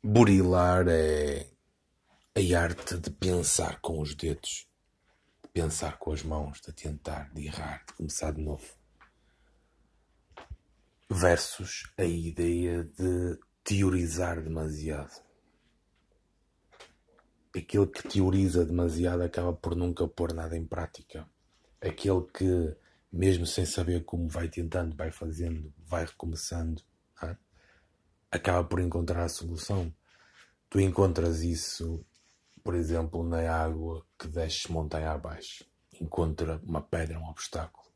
Burilar é a arte de pensar com os dedos, de pensar com as mãos, de tentar, de errar, de começar de novo. Versus a ideia de teorizar demasiado. Aquele que teoriza demasiado acaba por nunca pôr nada em prática. Aquele que, mesmo sem saber como vai tentando, vai fazendo, vai recomeçando, acaba por encontrar a solução. Tu encontras isso, por exemplo, na água que desce montanha abaixo. Encontra uma pedra, um obstáculo.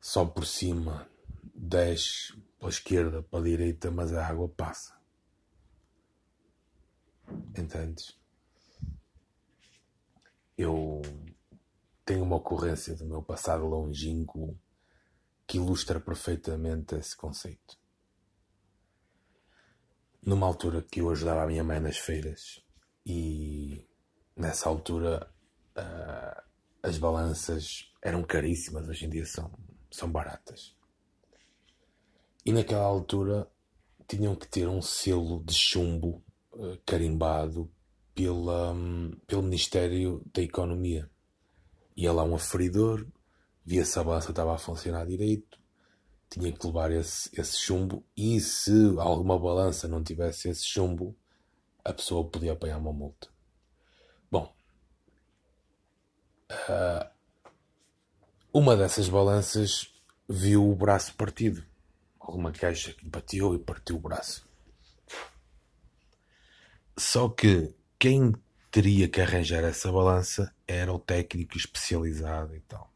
Só por cima, desce pela esquerda, para a direita, mas a água passa. Entendes? Eu tenho uma ocorrência do meu passado longínquo que ilustra perfeitamente esse conceito numa altura que eu ajudava a minha mãe nas feiras e nessa altura uh, as balanças eram caríssimas, hoje em dia são, são baratas. E naquela altura tinham que ter um selo de chumbo uh, carimbado pela, um, pelo Ministério da Economia. Ia lá um aferidor, via se a balança estava a funcionar direito, tinha que levar esse, esse chumbo e se alguma balança não tivesse esse chumbo, a pessoa podia apanhar uma multa. Bom, uh, uma dessas balanças viu o braço partido. Alguma caixa que bateu e partiu o braço. Só que quem teria que arranjar essa balança era o técnico especializado e tal.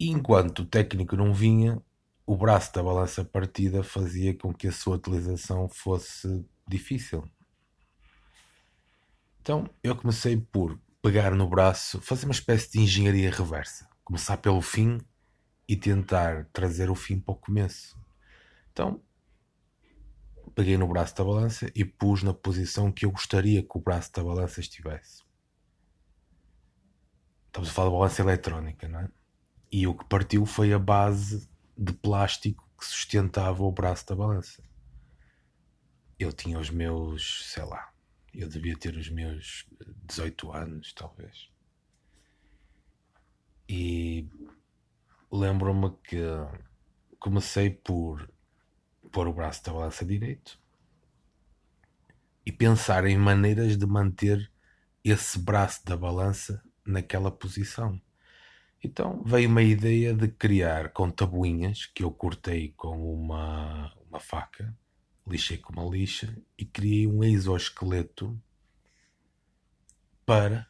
Enquanto o técnico não vinha, o braço da balança partida fazia com que a sua utilização fosse difícil. Então eu comecei por pegar no braço, fazer uma espécie de engenharia reversa. Começar pelo fim e tentar trazer o fim para o começo. Então peguei no braço da balança e pus na posição que eu gostaria que o braço da balança estivesse. Estamos a falar de balança eletrónica, não é? E o que partiu foi a base de plástico que sustentava o braço da balança. Eu tinha os meus, sei lá, eu devia ter os meus 18 anos, talvez. E lembro-me que comecei por pôr o braço da balança direito e pensar em maneiras de manter esse braço da balança naquela posição. Então veio uma ideia de criar com tabuinhas que eu cortei com uma, uma faca, lixei com uma lixa e criei um exoesqueleto para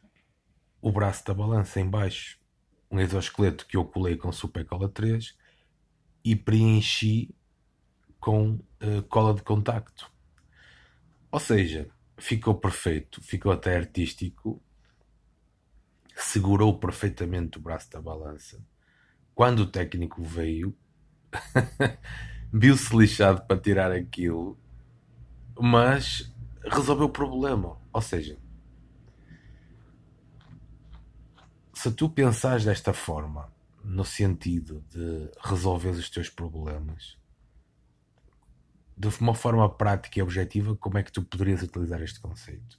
o braço da balança em baixo. Um exoesqueleto que eu colei com Super Cola 3 e preenchi com uh, cola de contacto. Ou seja, ficou perfeito, ficou até artístico segurou perfeitamente o braço da balança. Quando o técnico veio, viu-se lixado para tirar aquilo, mas resolveu o problema. Ou seja, se tu pensares desta forma, no sentido de resolver os teus problemas, de uma forma prática e objetiva, como é que tu poderias utilizar este conceito?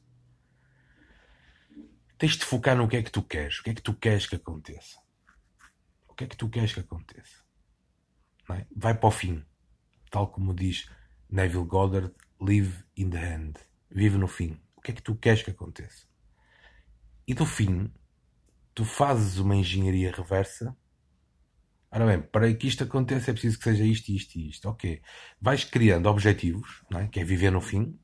Tens de focar no que é que tu queres. O que é que tu queres que aconteça? O que é que tu queres que aconteça? É? Vai para o fim. Tal como diz Neville Goddard, live in the end. Vive no fim. O que é que tu queres que aconteça? E do fim, tu fazes uma engenharia reversa. Ora bem, para que isto aconteça é preciso que seja isto, isto e isto. Ok. Vais criando objetivos, é? que é viver no fim,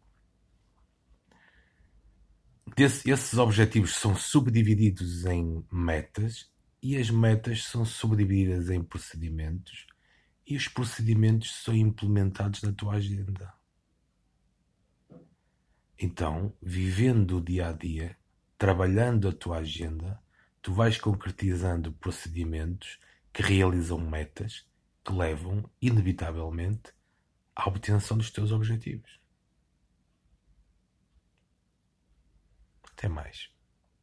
desse, esses objetivos são subdivididos em metas e as metas são subdivididas em procedimentos e os procedimentos são implementados na tua agenda. Então, vivendo o dia a dia, trabalhando a tua agenda, tu vais concretizando procedimentos que realizam metas que levam, inevitavelmente, à obtenção dos teus objetivos. Até mais.